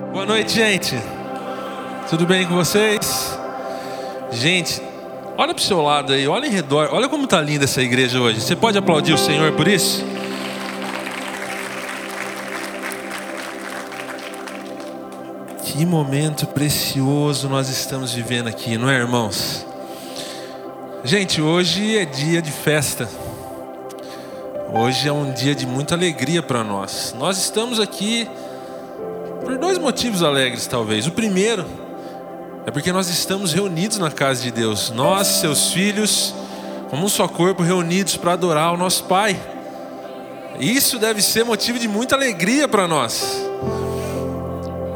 Boa noite, gente. Tudo bem com vocês? Gente, olha para o seu lado aí, olha em redor, olha como está linda essa igreja hoje. Você pode aplaudir o Senhor por isso? Que momento precioso nós estamos vivendo aqui, não é, irmãos? Gente, hoje é dia de festa. Hoje é um dia de muita alegria para nós. Nós estamos aqui por dois motivos alegres, talvez. O primeiro é porque nós estamos reunidos na casa de Deus, nós, seus filhos, como um só corpo, reunidos para adorar o nosso Pai. Isso deve ser motivo de muita alegria para nós.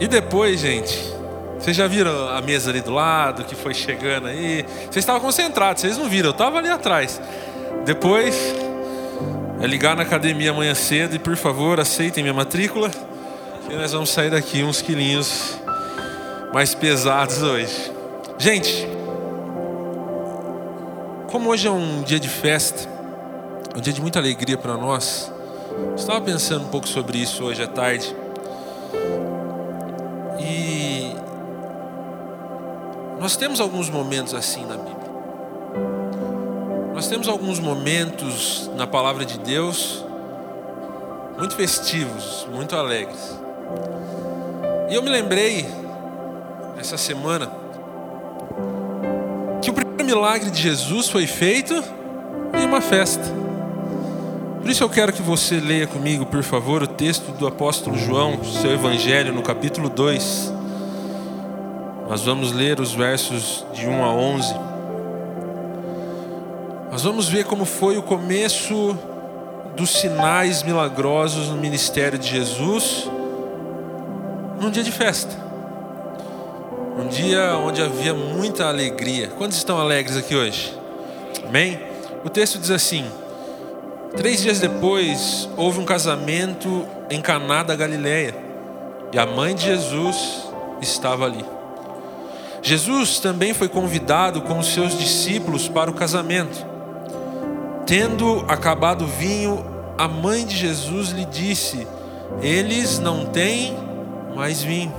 E depois, gente, vocês já viram a mesa ali do lado que foi chegando aí? Vocês estavam concentrados, vocês não viram, eu estava ali atrás. Depois, é ligar na academia amanhã cedo e por favor aceitem minha matrícula. E nós vamos sair daqui uns quilinhos mais pesados hoje. Gente, como hoje é um dia de festa, um dia de muita alegria para nós, estava pensando um pouco sobre isso hoje à tarde. E nós temos alguns momentos assim na Bíblia. Nós temos alguns momentos na palavra de Deus muito festivos, muito alegres. E eu me lembrei, essa semana, que o primeiro milagre de Jesus foi feito em uma festa. Por isso eu quero que você leia comigo, por favor, o texto do apóstolo João, seu evangelho, no capítulo 2. Nós vamos ler os versos de 1 a 11. Nós vamos ver como foi o começo dos sinais milagrosos no ministério de Jesus num dia de festa. Um dia onde havia muita alegria. Quantos estão alegres aqui hoje? Amém? O texto diz assim: Três dias depois houve um casamento em Caná da Galileia e a mãe de Jesus estava ali. Jesus também foi convidado com os seus discípulos para o casamento. Tendo acabado o vinho, a mãe de Jesus lhe disse: Eles não têm mais vinho.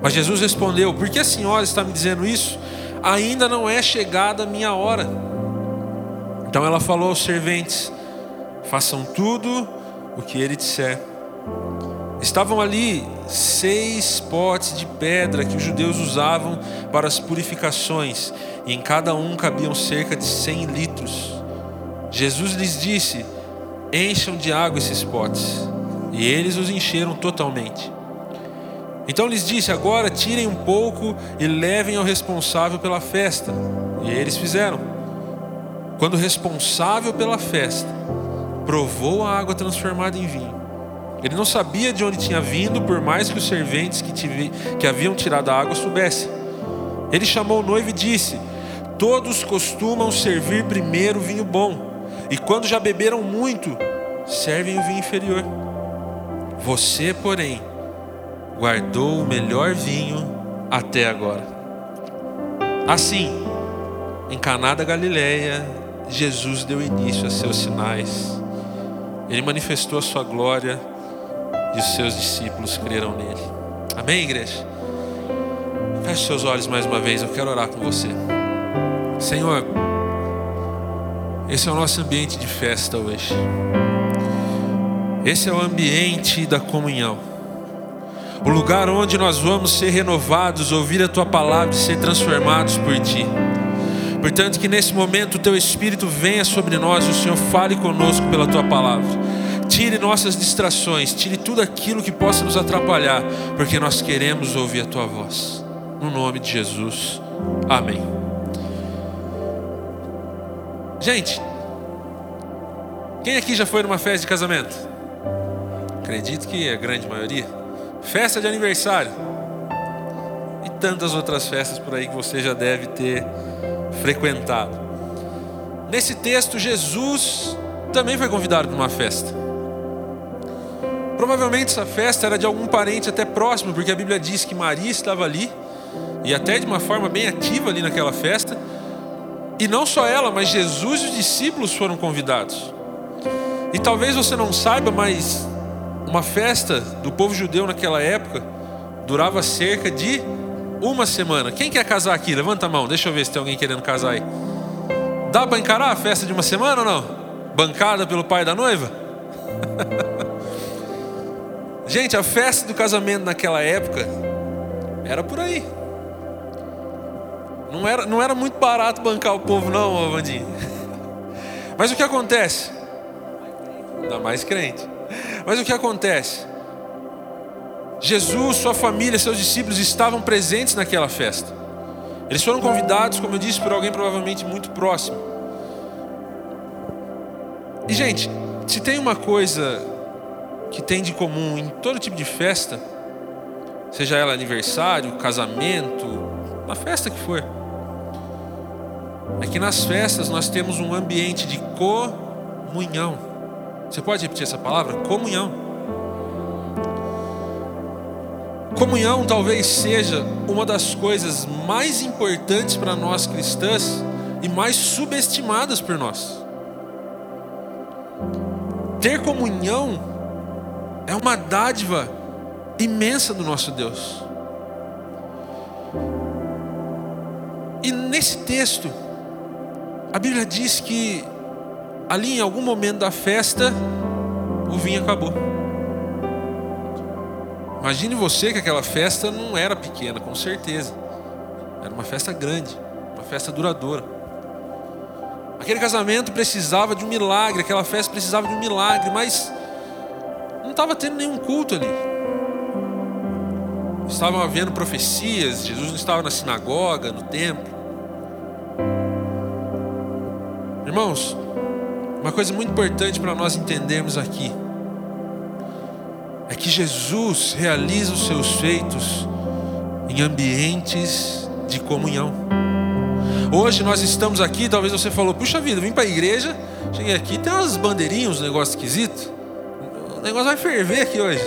Mas Jesus respondeu: Por que a senhora está me dizendo isso? Ainda não é chegada a minha hora. Então ela falou aos serventes: Façam tudo o que ele disser. Estavam ali seis potes de pedra que os judeus usavam para as purificações, e em cada um cabiam cerca de cem litros. Jesus lhes disse: Encham de água esses potes. E eles os encheram totalmente. Então lhes disse: Agora tirem um pouco e levem ao responsável pela festa. E eles fizeram. Quando o responsável pela festa provou a água transformada em vinho, ele não sabia de onde tinha vindo, por mais que os serventes que, tive, que haviam tirado a água soubessem. Ele chamou o noivo e disse: Todos costumam servir primeiro o vinho bom, e quando já beberam muito, servem o vinho inferior. Você, porém, guardou o melhor vinho até agora. Assim, em Caná da Galileia, Jesus deu início a seus sinais. Ele manifestou a sua glória e os seus discípulos creram nele. Amém, igreja? Feche seus olhos mais uma vez, eu quero orar com você. Senhor, esse é o nosso ambiente de festa hoje. Esse é o ambiente da comunhão. O lugar onde nós vamos ser renovados, ouvir a tua palavra e ser transformados por ti. Portanto, que nesse momento o teu Espírito venha sobre nós e o Senhor fale conosco pela tua palavra. Tire nossas distrações, tire tudo aquilo que possa nos atrapalhar, porque nós queremos ouvir a tua voz. No nome de Jesus. Amém. Gente, quem aqui já foi numa festa de casamento? Acredito que a grande maioria. Festa de aniversário. E tantas outras festas por aí que você já deve ter frequentado. Nesse texto, Jesus também foi convidado para uma festa. Provavelmente essa festa era de algum parente até próximo, porque a Bíblia diz que Maria estava ali, e até de uma forma bem ativa ali naquela festa. E não só ela, mas Jesus e os discípulos foram convidados. E talvez você não saiba, mas uma festa do povo judeu naquela época durava cerca de uma semana. Quem quer casar aqui? Levanta a mão, deixa eu ver se tem alguém querendo casar aí. Dá para encarar a festa de uma semana ou não? Bancada pelo pai da noiva? Gente, a festa do casamento naquela época era por aí. Não era, não era muito barato bancar o povo, não, Vandinho. Mas o que acontece? Ainda mais crente. Mas o que acontece? Jesus, sua família, seus discípulos estavam presentes naquela festa. Eles foram convidados, como eu disse, por alguém provavelmente muito próximo. E, gente, se tem uma coisa que tem de comum em todo tipo de festa, seja ela aniversário, casamento, uma festa que for, é que nas festas nós temos um ambiente de comunhão. Você pode repetir essa palavra? Comunhão. Comunhão talvez seja uma das coisas mais importantes para nós cristãs e mais subestimadas por nós. Ter comunhão é uma dádiva imensa do nosso Deus. E nesse texto, a Bíblia diz que ali em algum momento da festa, o vinho acabou. Imagine você que aquela festa não era pequena, com certeza. Era uma festa grande, uma festa duradoura. Aquele casamento precisava de um milagre, aquela festa precisava de um milagre, mas não estava tendo nenhum culto ali. Estavam havendo profecias, Jesus não estava na sinagoga, no templo. Irmãos, uma coisa muito importante para nós entendermos aqui é que Jesus realiza os seus feitos em ambientes de comunhão. Hoje nós estamos aqui, talvez você falou, puxa vida, vim para a igreja, cheguei aqui, tem umas bandeirinhas, um negócio esquisito. O negócio vai ferver aqui hoje.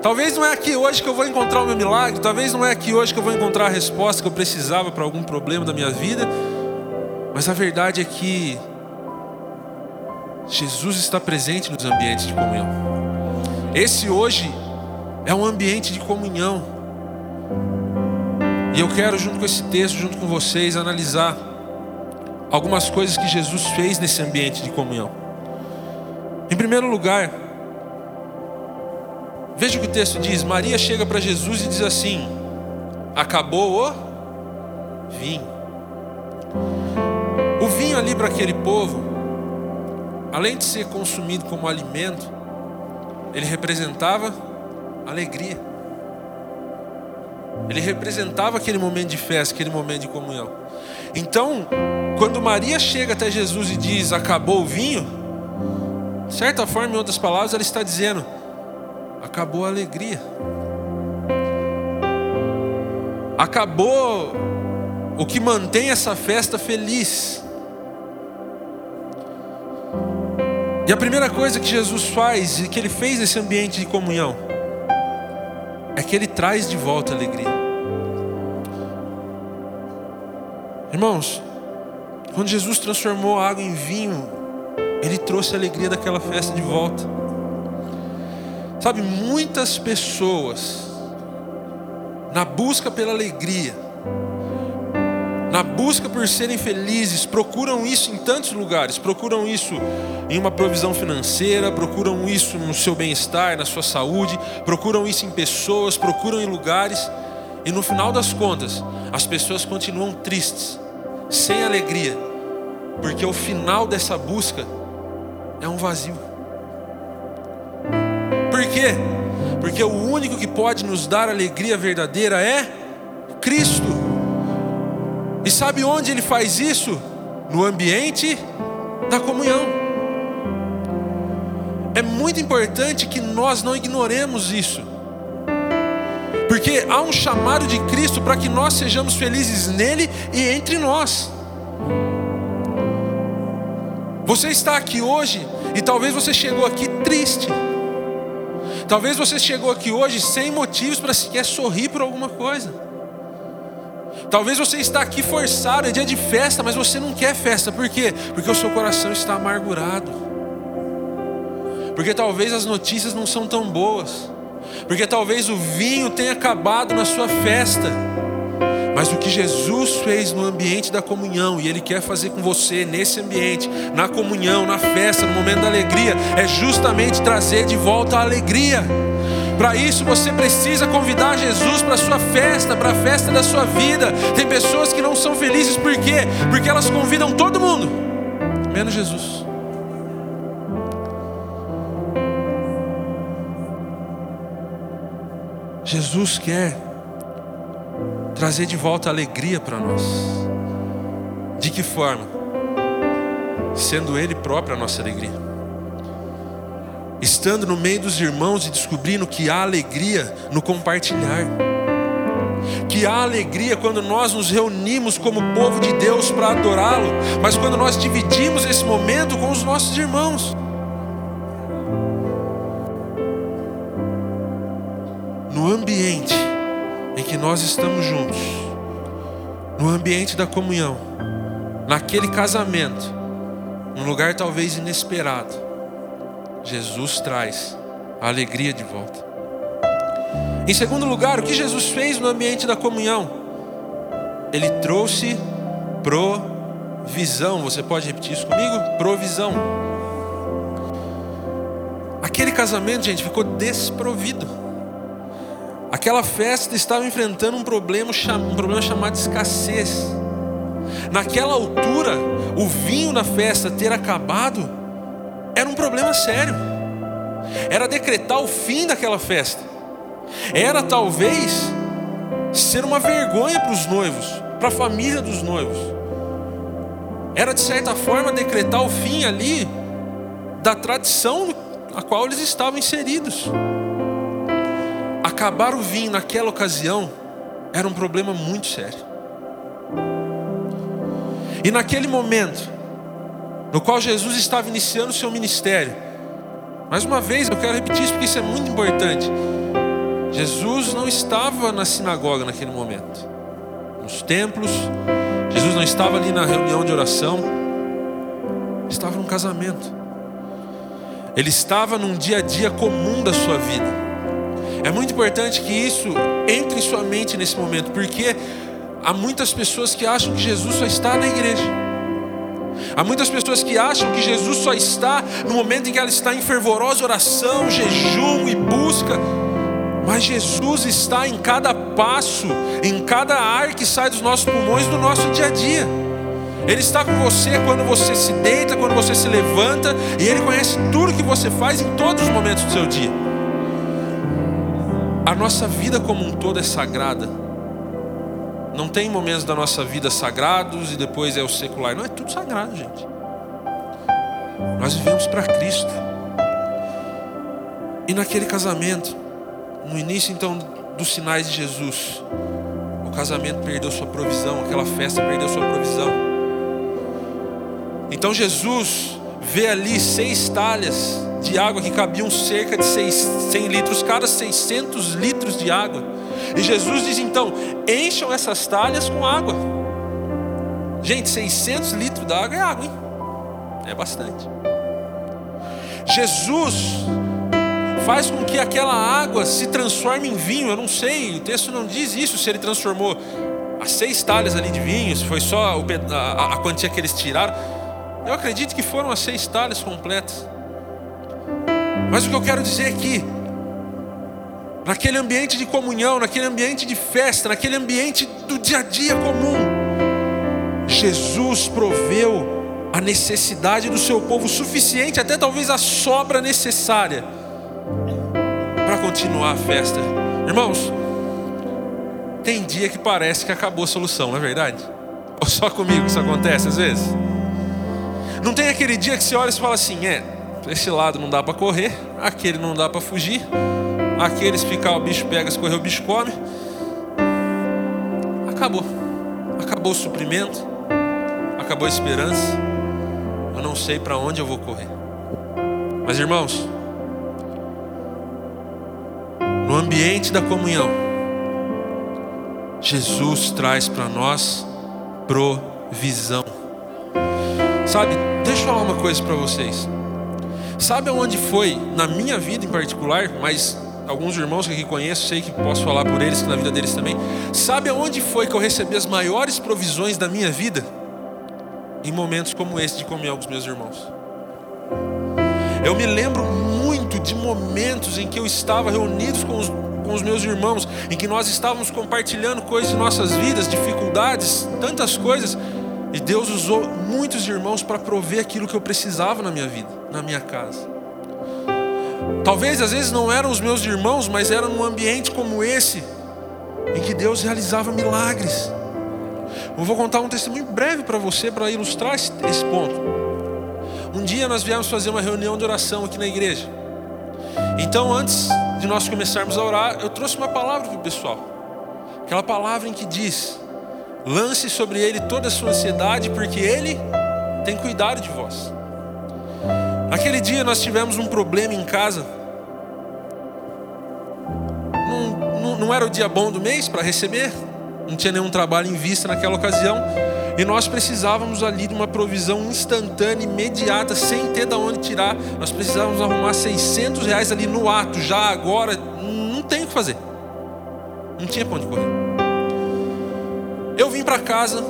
Talvez não é aqui hoje que eu vou encontrar o meu milagre, talvez não é aqui hoje que eu vou encontrar a resposta que eu precisava para algum problema da minha vida, mas a verdade é que Jesus está presente nos ambientes de comunhão. Esse hoje é um ambiente de comunhão. E eu quero, junto com esse texto, junto com vocês, analisar algumas coisas que Jesus fez nesse ambiente de comunhão. Em primeiro lugar, veja o que o texto diz: Maria chega para Jesus e diz assim: Acabou o vinho. O vinho ali para aquele povo além de ser consumido como alimento, ele representava alegria. Ele representava aquele momento de festa, aquele momento de comunhão. Então, quando Maria chega até Jesus e diz: Acabou o vinho, de certa forma, em outras palavras, ela está dizendo: Acabou a alegria. Acabou o que mantém essa festa feliz. E a primeira coisa que Jesus faz e que ele fez nesse ambiente de comunhão é que ele traz de volta a alegria. Irmãos, quando Jesus transformou a água em vinho, ele trouxe a alegria daquela festa de volta. Sabe, muitas pessoas, na busca pela alegria, na busca por serem felizes, procuram isso em tantos lugares, procuram isso em uma provisão financeira, procuram isso no seu bem-estar, na sua saúde, procuram isso em pessoas, procuram em lugares, e no final das contas, as pessoas continuam tristes, sem alegria, porque o final dessa busca é um vazio. Por quê? Porque o único que pode nos dar alegria verdadeira é Cristo. E sabe onde ele faz isso? No ambiente da comunhão. É muito importante que nós não ignoremos isso. Porque há um chamado de Cristo para que nós sejamos felizes nele e entre nós. Você está aqui hoje e talvez você chegou aqui triste. Talvez você chegou aqui hoje sem motivos para sequer sorrir por alguma coisa. Talvez você está aqui forçado, é dia de festa, mas você não quer festa. Por quê? Porque o seu coração está amargurado. porque talvez as notícias não são tão boas, porque talvez o vinho tenha acabado na sua festa. Mas o que Jesus fez no ambiente da comunhão, e Ele quer fazer com você nesse ambiente, na comunhão, na festa, no momento da alegria, é justamente trazer de volta a alegria. Para isso você precisa convidar Jesus para a sua festa, para a festa da sua vida. Tem pessoas que não são felizes por quê? Porque elas convidam todo mundo, menos Jesus. Jesus quer trazer de volta a alegria para nós. De que forma? Sendo Ele próprio a nossa alegria. Estando no meio dos irmãos e descobrindo que há alegria no compartilhar. Que há alegria quando nós nos reunimos como povo de Deus para adorá-lo, mas quando nós dividimos esse momento com os nossos irmãos. no ambiente em que nós estamos juntos, no ambiente da comunhão, naquele casamento, num lugar talvez inesperado, Jesus traz a alegria de volta. Em segundo lugar, o que Jesus fez no ambiente da comunhão? Ele trouxe provisão. Você pode repetir isso comigo? Provisão. Aquele casamento, gente, ficou desprovido. Aquela festa estava enfrentando um problema, um problema chamado escassez. Naquela altura, o vinho na festa ter acabado era um problema sério. Era decretar o fim daquela festa. Era talvez ser uma vergonha para os noivos, para a família dos noivos. Era de certa forma decretar o fim ali da tradição a qual eles estavam inseridos acabar o vinho naquela ocasião era um problema muito sério. E naquele momento, no qual Jesus estava iniciando o seu ministério, mais uma vez eu quero repetir isso porque isso é muito importante. Jesus não estava na sinagoga naquele momento, nos templos, Jesus não estava ali na reunião de oração, estava num casamento, ele estava num dia a dia comum da sua vida. É muito importante que isso entre em sua mente nesse momento, porque há muitas pessoas que acham que Jesus só está na igreja. Há muitas pessoas que acham que Jesus só está no momento em que ela está em fervorosa oração, jejum e busca. Mas Jesus está em cada passo, em cada ar que sai dos nossos pulmões do nosso dia a dia. Ele está com você quando você se deita, quando você se levanta, e Ele conhece tudo que você faz em todos os momentos do seu dia. A nossa vida como um todo é sagrada. Não tem momentos da nossa vida sagrados e depois é o secular. Não, é tudo sagrado, gente. Nós vivemos para Cristo. E naquele casamento, no início então dos sinais de Jesus, o casamento perdeu sua provisão, aquela festa perdeu sua provisão. Então Jesus vê ali seis talhas de água que cabiam cerca de 100 litros, cada 600 litros de água. E Jesus diz então: encham essas talhas com água. Gente, 600 litros de água é água, hein? É bastante. Jesus faz com que aquela água se transforme em vinho. Eu não sei, o texto não diz isso, se ele transformou as seis talhas ali de vinho, se foi só a, quantia que eles tiraram. Eu acredito que foram as seis talhas completas. Mas o que eu quero dizer aqui, naquele ambiente de comunhão, naquele ambiente de festa, naquele ambiente do dia a dia comum, Jesus proveu a necessidade do seu povo suficiente, até talvez a sobra necessária para continuar a festa. Irmãos, tem dia que parece que acabou a solução, não é verdade? Ou só comigo isso acontece às vezes? Não tem aquele dia que você olha e fala assim, é, esse lado não dá para correr, aquele não dá para fugir, aquele se ficar o bicho pega, se correr o bicho come. Acabou. Acabou o suprimento, acabou a esperança. Eu não sei para onde eu vou correr. Mas irmãos, no ambiente da comunhão, Jesus traz para nós provisão. Sabe, deixa eu falar uma coisa para vocês. Sabe aonde foi, na minha vida em particular, mas alguns irmãos que aqui conheço, sei que posso falar por eles, que na vida deles também. Sabe aonde foi que eu recebi as maiores provisões da minha vida? Em momentos como esse de comunhão com os meus irmãos. Eu me lembro muito de momentos em que eu estava reunidos com os, com os meus irmãos, em que nós estávamos compartilhando coisas de nossas vidas, dificuldades, tantas coisas, e Deus usou muitos irmãos para prover aquilo que eu precisava na minha vida, na minha casa. Talvez às vezes não eram os meus irmãos, mas era num ambiente como esse, em que Deus realizava milagres. Eu vou contar um testemunho breve para você, para ilustrar esse, esse ponto. Um dia nós viemos fazer uma reunião de oração aqui na igreja. Então, antes de nós começarmos a orar, eu trouxe uma palavra para o pessoal. Aquela palavra em que diz: lance sobre ele toda a sua ansiedade, porque ele tem cuidado de vós. Aquele dia nós tivemos um problema em casa. Não, não, não era o dia bom do mês para receber, não tinha nenhum trabalho em vista naquela ocasião. E nós precisávamos ali de uma provisão instantânea, imediata, sem ter de onde tirar. Nós precisávamos arrumar 600 reais ali no ato, já agora. Não tem o que fazer. Não tinha para onde correr. Eu vim para casa,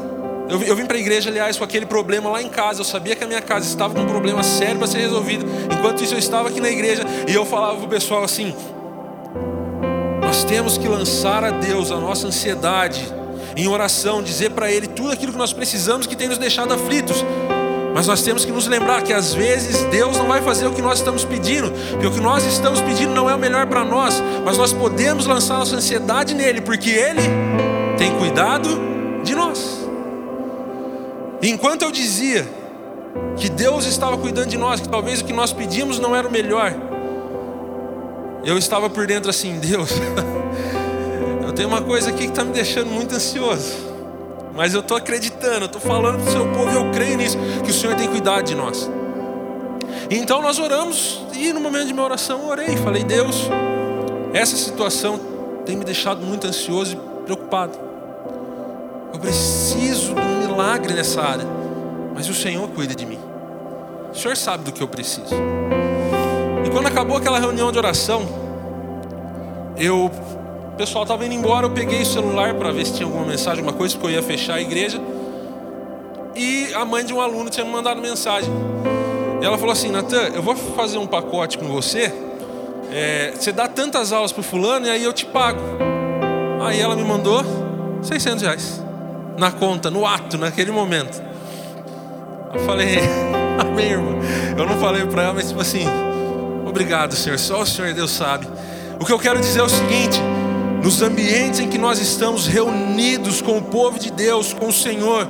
eu, eu vim para a igreja, aliás, com aquele problema lá em casa. Eu sabia que a minha casa estava com um problema sério para ser resolvido. Enquanto isso, eu estava aqui na igreja e eu falava para o pessoal assim: Nós temos que lançar a Deus a nossa ansiedade em oração, dizer para Ele tudo aquilo que nós precisamos que tem nos deixado aflitos. Mas nós temos que nos lembrar que às vezes Deus não vai fazer o que nós estamos pedindo, porque o que nós estamos pedindo não é o melhor para nós, mas nós podemos lançar nossa ansiedade nele, porque Ele tem cuidado de nós. Enquanto eu dizia que Deus estava cuidando de nós, que talvez o que nós pedimos não era o melhor, eu estava por dentro assim, Deus, eu tenho uma coisa aqui que está me deixando muito ansioso, mas eu estou acreditando, eu estou falando para o seu povo eu creio nisso, que o Senhor tem cuidado de nós. Então nós oramos, e no momento de minha oração eu orei, falei, Deus, essa situação tem me deixado muito ansioso e preocupado. Eu preciso de um milagre nessa área, mas o Senhor cuida de mim. O Senhor sabe do que eu preciso. E quando acabou aquela reunião de oração, eu, o pessoal estava indo embora, eu peguei o celular para ver se tinha alguma mensagem, alguma coisa, porque eu ia fechar a igreja. E a mãe de um aluno tinha me mandado mensagem. E ela falou assim: Natan, eu vou fazer um pacote com você. É, você dá tantas aulas para fulano e aí eu te pago. Aí ela me mandou 600 reais na conta, no ato, naquele momento. Eu falei, amém, irmão. Eu não falei para ela, mas tipo assim, obrigado, Senhor. Só o Senhor Deus sabe. O que eu quero dizer é o seguinte: nos ambientes em que nós estamos reunidos com o povo de Deus, com o Senhor,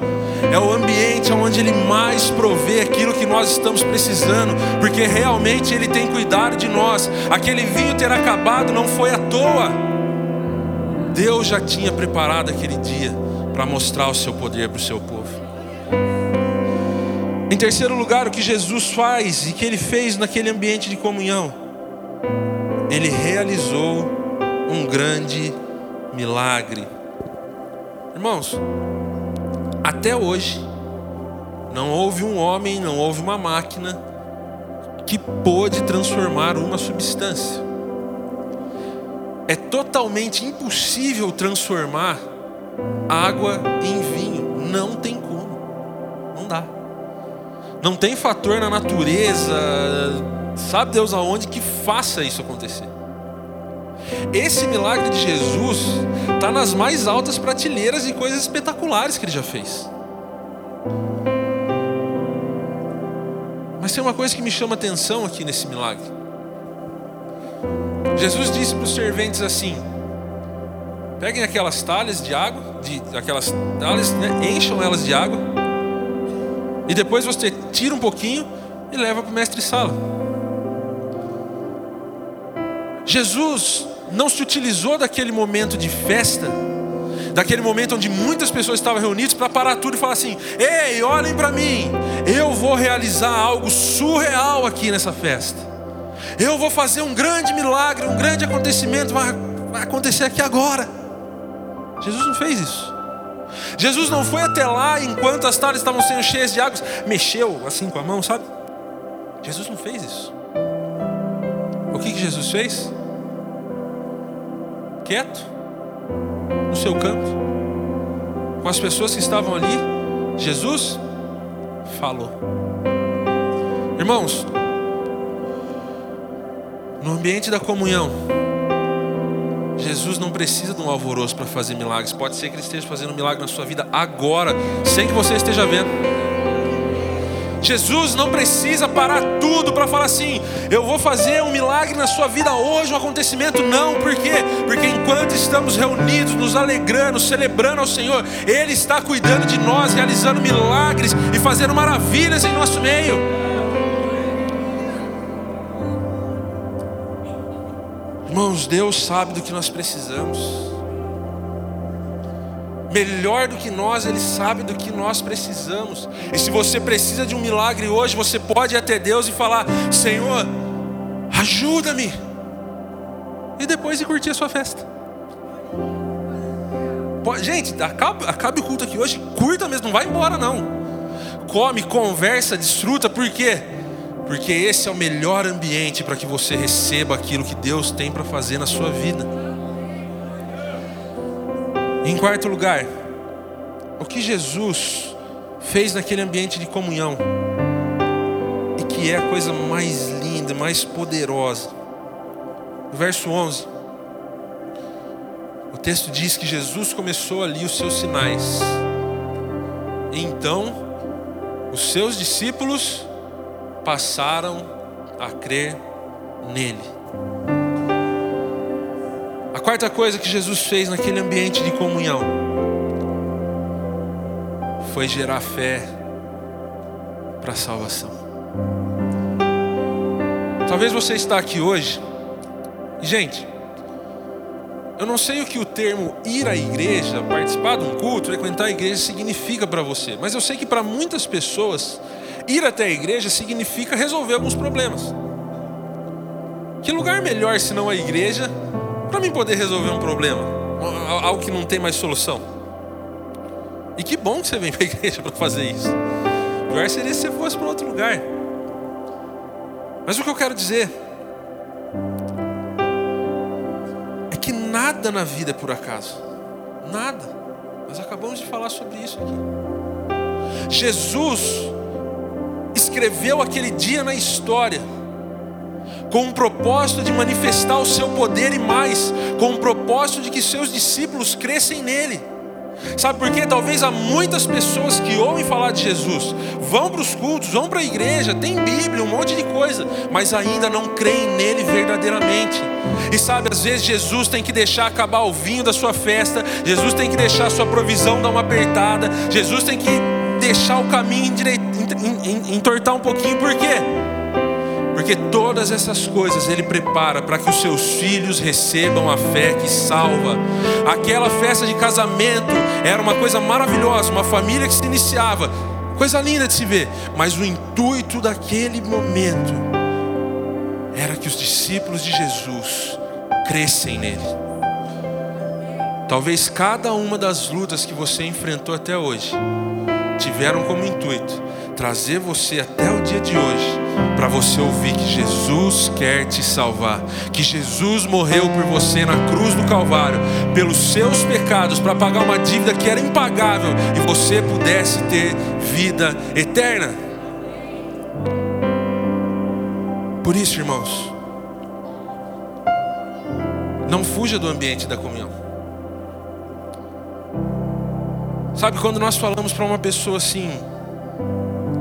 é o ambiente onde Ele mais provê aquilo que nós estamos precisando, porque realmente Ele tem cuidado de nós. Aquele vinho ter acabado não foi à toa. Deus já tinha preparado aquele dia para mostrar o seu poder para o seu povo. Em terceiro lugar, o que Jesus faz e que ele fez naquele ambiente de comunhão, ele realizou um grande milagre. Irmãos, até hoje, não houve um homem, não houve uma máquina que pôde transformar uma substância. É totalmente impossível transformar água em vinho. Não tem como. Não dá. Não tem fator na natureza, sabe Deus aonde, que faça isso acontecer. Esse milagre de Jesus está nas mais altas prateleiras e coisas espetaculares que ele já fez. Mas tem uma coisa que me chama atenção aqui nesse milagre. Jesus disse para os serventes assim: Peguem aquelas talhas de água, de, aquelas talhas, né, encham elas de água. E depois você tira um pouquinho e leva para o mestre sala. Jesus não se utilizou daquele momento de festa, daquele momento onde muitas pessoas estavam reunidas para parar tudo e falar assim: "Ei, olhem para mim, eu vou realizar algo surreal aqui nessa festa. Eu vou fazer um grande milagre, um grande acontecimento vai, acontecer aqui agora." Jesus não fez isso. Jesus não foi até lá enquanto as talhas estavam sendo cheias de água, mexeu assim com a mão, sabe? Jesus não fez isso. que Jesus fez? Quieto, no seu canto, com as pessoas que estavam ali, Jesus falou. Irmãos, no ambiente da comunhão, Jesus não precisa de um alvoroço para fazer milagres. Pode ser que Ele esteja fazendo um milagre na sua vida agora, sem que você esteja vendo. Jesus não precisa parar tudo para falar assim: eu vou fazer um milagre na sua vida hoje, um acontecimento. Não, por quê? Porque enquanto estamos reunidos, nos alegrando, celebrando ao Senhor, Ele está cuidando de nós, realizando milagres e fazendo maravilhas em nosso meio. Irmãos, Deus sabe do que nós precisamos. Melhor do que nós, Ele sabe do que nós precisamos. E se você precisa de um milagre hoje, você pode ir até Deus e falar: Senhor, ajuda-me. E depois ir curtir a sua festa. Gente, acabe, o culto aqui hoje, curta mesmo, não vai embora não. Come, conversa, desfruta, por quê? porque esse é o melhor ambiente para que você receba aquilo que Deus tem para fazer na sua vida. Em quarto lugar, o que Jesus fez naquele ambiente de comunhão, e que é a coisa mais linda, mais poderosa. No verso 11, o texto diz que Jesus começou ali os seus sinais, e então os seus discípulos passaram a crer nele. A quarta coisa que Jesus fez naquele ambiente de comunhão foi gerar fé para a salvação. Talvez você está aqui hoje, gente, eu não sei o que o termo ir à igreja, participar de um culto, frequentar a igreja significa para você, mas eu sei que para muitas pessoas ir até a igreja significa resolver alguns problemas. Que lugar melhor se não a igreja para mim poder resolver um problema? Algo que não tem mais solução. E que bom que você vem para a igreja para fazer isso. O melhor seria se você fosse para outro lugar. Mas o que eu quero dizer é que nada na vida é por acaso. Nada. Nós acabamos de falar sobre isso aqui. Jesus escreveu aquele dia na história, com o propósito de manifestar o seu poder e mais, com o propósito de que seus discípulos crescem nele. Sabe por quê? Talvez há muitas pessoas que ouvem falar de Jesus, vão para os cultos, vão para a igreja, tem Bíblia, um monte de coisa, mas ainda não creem nele verdadeiramente. E sabe, às vezes Jesus tem que deixar acabar o vinho da sua festa, Jesus tem que deixar a sua provisão dar uma apertada, Jesus tem que deixar o caminho entortar um pouquinho, por quê? Porque todas essas coisas Ele prepara para que os seus filhos recebam a fé que salva. Aquela festa de casamento era uma coisa maravilhosa, uma família que se iniciava, coisa linda de se ver. Mas o intuito daquele momento era que os discípulos de Jesus crescem nele. Talvez cada uma das lutas que você enfrentou até hoje tiveram como intuito trazer você até o dia de hoje, para você ouvir que Jesus quer te salvar, que Jesus morreu por você na cruz do Calvário, pelos seus pecados, para pagar uma dívida que era impagável e você pudesse ter vida eterna. Por isso, irmãos, não fuja do ambiente da comunhão. Sabe quando nós falamos para uma pessoa assim,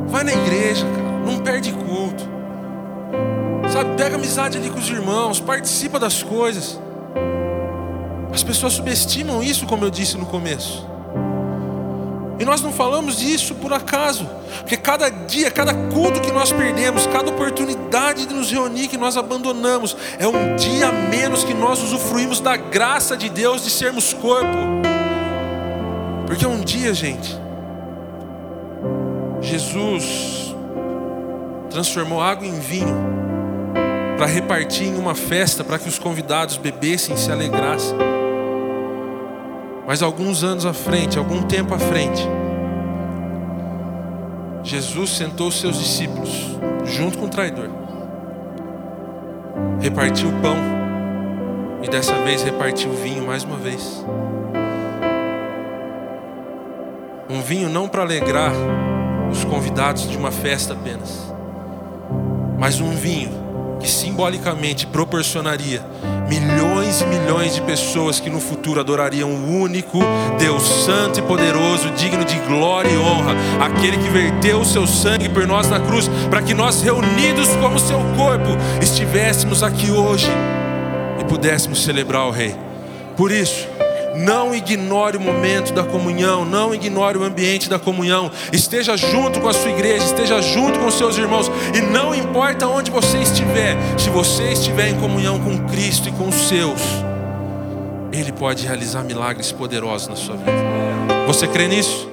Vai na igreja, cara. Não perde culto. Sabe, pega amizade ali com os irmãos, participa das coisas. As pessoas subestimam isso, como eu disse no começo. E nós não falamos disso por acaso, porque cada dia, cada culto que nós perdemos, cada oportunidade de nos reunir que nós abandonamos, é um dia menos que nós usufruímos da graça de Deus de sermos corpo. Porque um dia, gente, Jesus transformou água em vinho para repartir em uma festa para que os convidados bebessem e se alegrassem. Mas alguns anos à frente, algum tempo à frente, Jesus sentou seus discípulos junto com o traidor repartiu o pão e dessa vez repartiu o vinho mais uma vez. Um vinho não para alegrar os convidados de uma festa apenas, mas um vinho que simbolicamente proporcionaria milhões e milhões de pessoas que no futuro adorariam o único Deus santo e poderoso, digno de glória e honra, aquele que verteu o seu sangue por nós na cruz, para que nós reunidos como seu corpo estivéssemos aqui hoje e pudéssemos celebrar o rei. Por isso, não ignore o momento da comunhão, não ignore o ambiente da comunhão. Esteja junto com a sua igreja, esteja junto com os seus irmãos, e não importa onde você estiver, se você estiver em comunhão com Cristo e com os seus, Ele pode realizar milagres poderosos na sua vida. Você crê nisso?